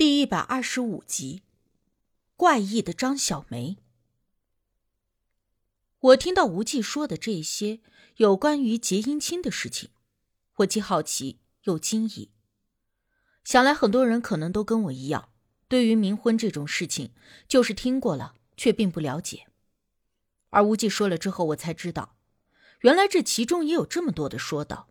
第一百二十五集，怪异的张小梅。我听到无忌说的这些有关于结姻亲的事情，我既好奇又惊异。想来很多人可能都跟我一样，对于冥婚这种事情，就是听过了，却并不了解。而无忌说了之后，我才知道，原来这其中也有这么多的说道。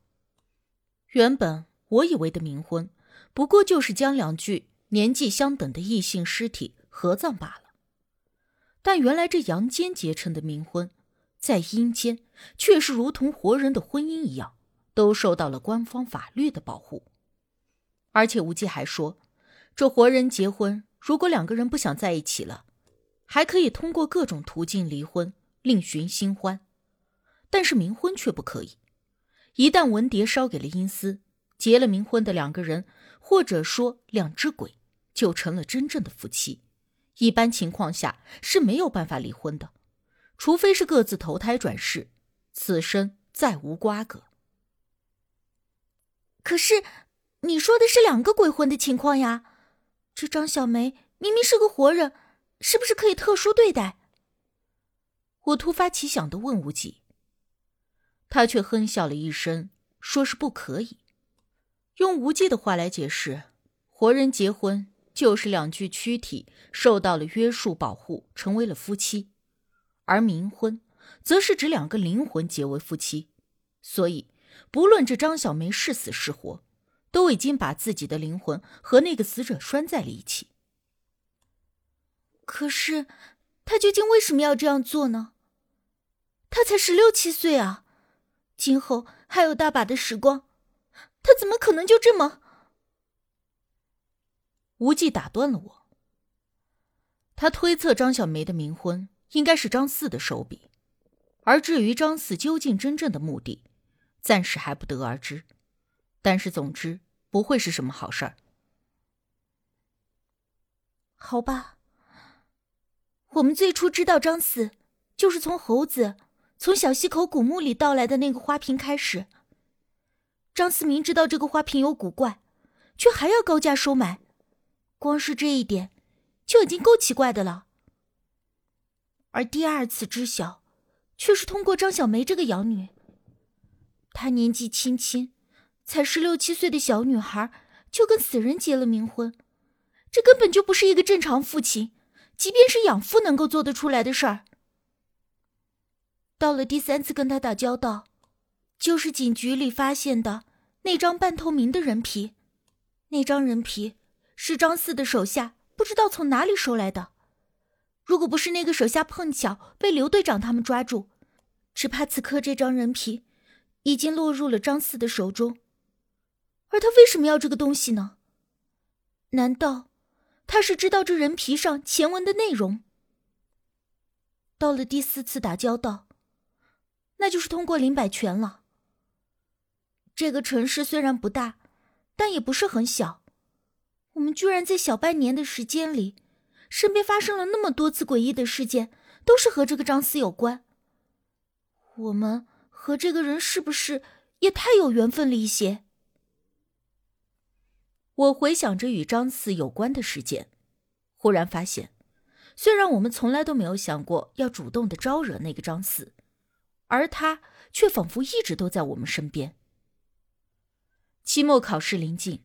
原本我以为的冥婚，不过就是将两具。年纪相等的异性尸体合葬罢了，但原来这阳间结成的冥婚，在阴间却是如同活人的婚姻一样，都受到了官方法律的保护。而且无忌还说，这活人结婚，如果两个人不想在一起了，还可以通过各种途径离婚，另寻新欢。但是冥婚却不可以，一旦文牒烧给了阴司，结了冥婚的两个人，或者说两只鬼。就成了真正的夫妻，一般情况下是没有办法离婚的，除非是各自投胎转世，此生再无瓜葛。可是，你说的是两个鬼魂的情况呀？这张小梅明明是个活人，是不是可以特殊对待？我突发奇想的问无忌，他却哼笑了一声，说是不可以。用无忌的话来解释，活人结婚。就是两具躯体受到了约束保护，成为了夫妻，而冥婚则是指两个灵魂结为夫妻。所以，不论这张小梅是死是活，都已经把自己的灵魂和那个死者拴在了一起。可是，他究竟为什么要这样做呢？他才十六七岁啊，今后还有大把的时光，他怎么可能就这么……无忌打断了我。他推测张小梅的冥婚应该是张四的手笔，而至于张四究竟真正的目的，暂时还不得而知。但是总之不会是什么好事儿。好吧，我们最初知道张四，就是从猴子从小溪口古墓里盗来的那个花瓶开始。张四明知道这个花瓶有古怪，却还要高价收买。光是这一点，就已经够奇怪的了。而第二次知晓，却是通过张小梅这个养女。她年纪轻轻，才十六七岁的小女孩，就跟死人结了冥婚，这根本就不是一个正常父亲，即便是养父能够做得出来的事儿。到了第三次跟他打交道，就是警局里发现的那张半透明的人皮，那张人皮。是张四的手下不知道从哪里收来的，如果不是那个手下碰巧被刘队长他们抓住，只怕此刻这张人皮已经落入了张四的手中。而他为什么要这个东西呢？难道他是知道这人皮上前文的内容？到了第四次打交道，那就是通过林百全了。这个城市虽然不大，但也不是很小。我们居然在小半年的时间里，身边发生了那么多次诡异的事件，都是和这个张四有关。我们和这个人是不是也太有缘分了一些？我回想着与张四有关的事件，忽然发现，虽然我们从来都没有想过要主动的招惹那个张四，而他却仿佛一直都在我们身边。期末考试临近。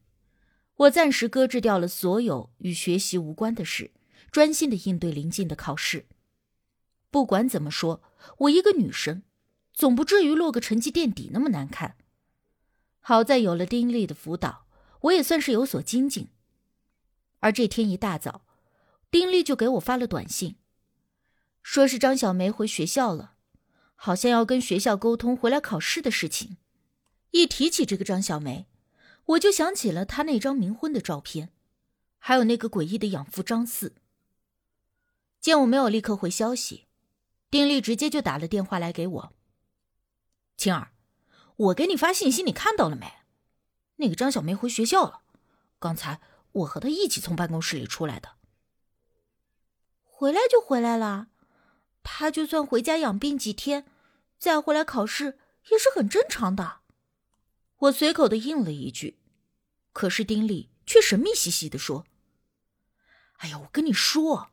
我暂时搁置掉了所有与学习无关的事，专心的应对临近的考试。不管怎么说，我一个女生，总不至于落个成绩垫底那么难看。好在有了丁力的辅导，我也算是有所精进。而这天一大早，丁力就给我发了短信，说是张小梅回学校了，好像要跟学校沟通回来考试的事情。一提起这个张小梅。我就想起了他那张冥婚的照片，还有那个诡异的养父张四。见我没有立刻回消息，丁力直接就打了电话来给我。青儿，我给你发信息，你看到了没？那个张小梅回学校了，刚才我和她一起从办公室里出来的。回来就回来了，她就算回家养病几天，再回来考试也是很正常的。我随口的应了一句，可是丁力却神秘兮兮的说：“哎呀，我跟你说，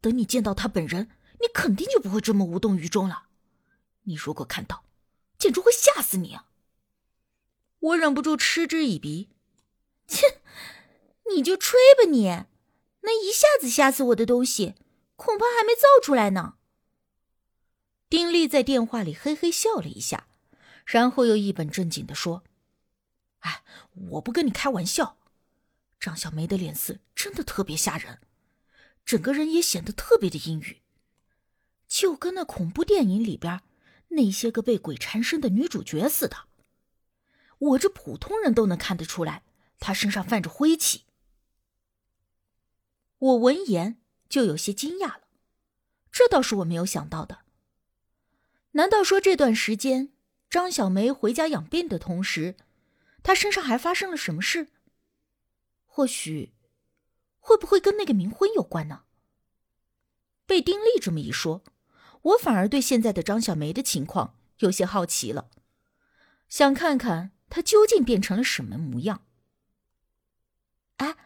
等你见到他本人，你肯定就不会这么无动于衷了。你如果看到，简直会吓死你啊！我忍不住嗤之以鼻。切，你就吹吧你，那一下子吓死我的东西，恐怕还没造出来呢。丁力在电话里嘿嘿笑了一下，然后又一本正经的说：“哎，我不跟你开玩笑，张小梅的脸色真的特别吓人，整个人也显得特别的阴郁，就跟那恐怖电影里边那些个被鬼缠身的女主角似的。我这普通人都能看得出来，她身上泛着灰气。”我闻言就有些惊讶了，这倒是我没有想到的。难道说这段时间张小梅回家养病的同时，他身上还发生了什么事？或许，会不会跟那个冥婚有关呢？被丁力这么一说，我反而对现在的张小梅的情况有些好奇了，想看看她究竟变成了什么模样。哎，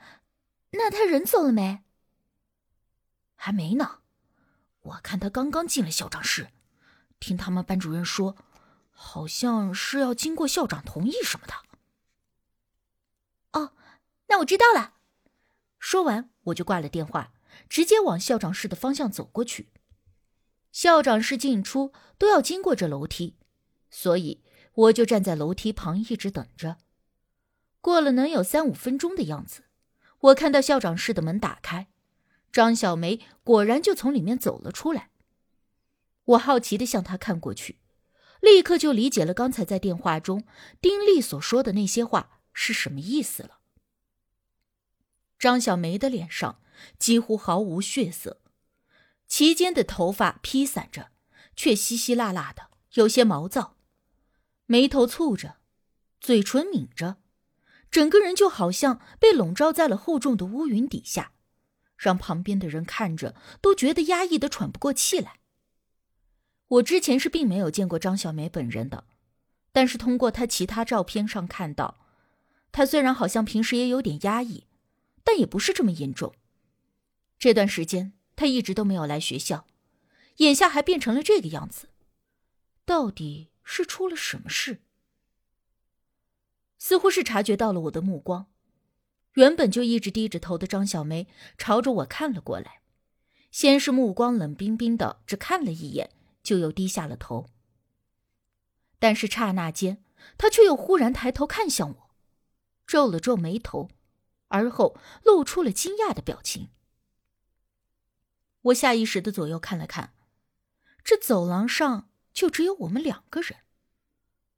那她人走了没？还没呢，我看她刚刚进了校长室。听他们班主任说，好像是要经过校长同意什么的。那我知道了。说完，我就挂了电话，直接往校长室的方向走过去。校长室进出都要经过这楼梯，所以我就站在楼梯旁一直等着。过了能有三五分钟的样子，我看到校长室的门打开，张小梅果然就从里面走了出来。我好奇的向他看过去，立刻就理解了刚才在电话中丁力所说的那些话是什么意思了。张小梅的脸上几乎毫无血色，齐肩的头发披散着，却稀稀拉拉的，有些毛躁，眉头蹙着，嘴唇抿着，整个人就好像被笼罩在了厚重的乌云底下，让旁边的人看着都觉得压抑的喘不过气来。我之前是并没有见过张小梅本人的，但是通过她其他照片上看到，她虽然好像平时也有点压抑，但也不是这么严重。这段时间她一直都没有来学校，眼下还变成了这个样子，到底是出了什么事？似乎是察觉到了我的目光，原本就一直低着头的张小梅朝着我看了过来，先是目光冷冰冰的，只看了一眼。就又低下了头，但是刹那间，他却又忽然抬头看向我，皱了皱眉头，而后露出了惊讶的表情。我下意识的左右看了看，这走廊上就只有我们两个人，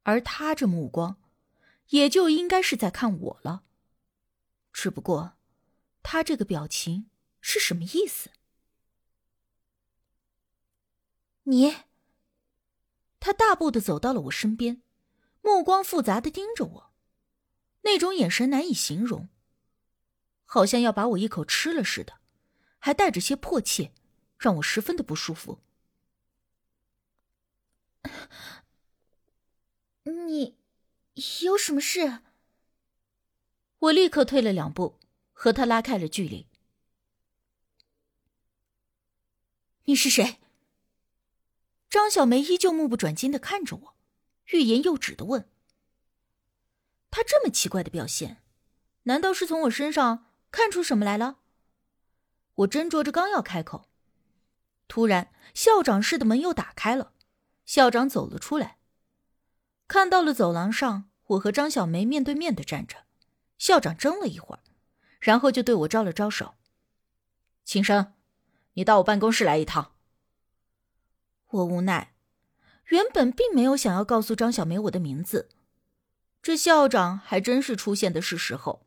而他这目光，也就应该是在看我了。只不过，他这个表情是什么意思？你，他大步的走到了我身边，目光复杂的盯着我，那种眼神难以形容，好像要把我一口吃了似的，还带着些迫切，让我十分的不舒服。你有什么事？我立刻退了两步，和他拉开了距离。你是谁？张小梅依旧目不转睛的看着我，欲言又止的问：“他这么奇怪的表现，难道是从我身上看出什么来了？”我斟酌着刚要开口，突然校长室的门又打开了，校长走了出来，看到了走廊上我和张小梅面对面的站着，校长怔了一会儿，然后就对我招了招手：“秦生，你到我办公室来一趟。”我无奈，原本并没有想要告诉张小梅我的名字，这校长还真是出现的是时候。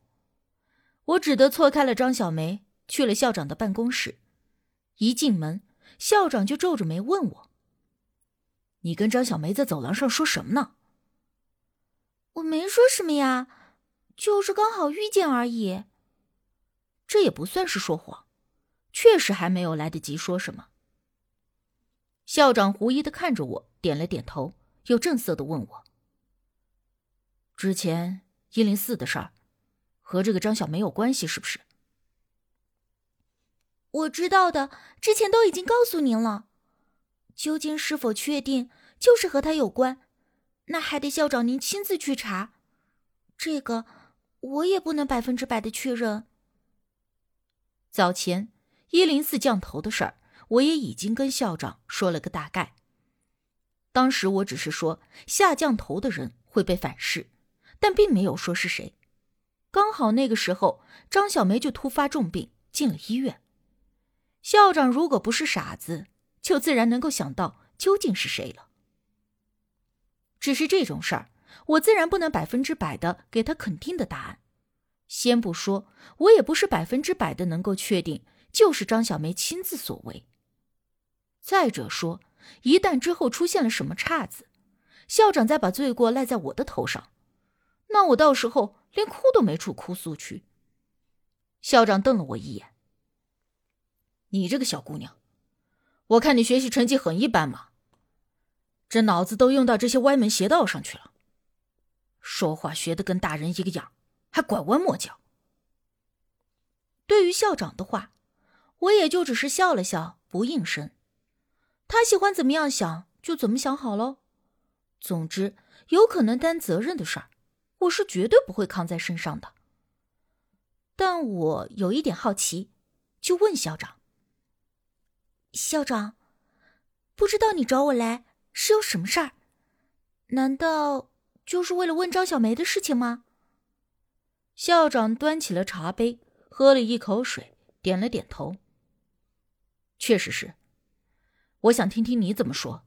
我只得错开了张小梅，去了校长的办公室。一进门，校长就皱着眉问我：“你跟张小梅在走廊上说什么呢？”我没说什么呀，就是刚好遇见而已。这也不算是说谎，确实还没有来得及说什么。校长狐疑的看着我，点了点头，又正色的问我：“之前一零四的事儿，和这个张小没有关系是不是？”我知道的，之前都已经告诉您了。究竟是否确定，就是和他有关，那还得校长您亲自去查。这个我也不能百分之百的确认。早前一零四降头的事儿，我也已经跟校长说了个大概。当时我只是说下降头的人会被反噬，但并没有说是谁。刚好那个时候，张小梅就突发重病进了医院。校长如果不是傻子，就自然能够想到究竟是谁了。只是这种事儿，我自然不能百分之百的给他肯定的答案。先不说，我也不是百分之百的能够确定就是张小梅亲自所为。再者说，一旦之后出现了什么岔子，校长再把罪过赖在我的头上，那我到时候连哭都没处哭诉去。校长瞪了我一眼。你这个小姑娘，我看你学习成绩很一般嘛，这脑子都用到这些歪门邪道上去了，说话学的跟大人一个样，还拐弯抹角。对于校长的话，我也就只是笑了笑，不应声。他喜欢怎么样想就怎么想好喽。总之，有可能担责任的事儿，我是绝对不会扛在身上的。但我有一点好奇，就问校长。校长，不知道你找我来是有什么事儿？难道就是为了问张小梅的事情吗？校长端起了茶杯，喝了一口水，点了点头。确实是，我想听听你怎么说。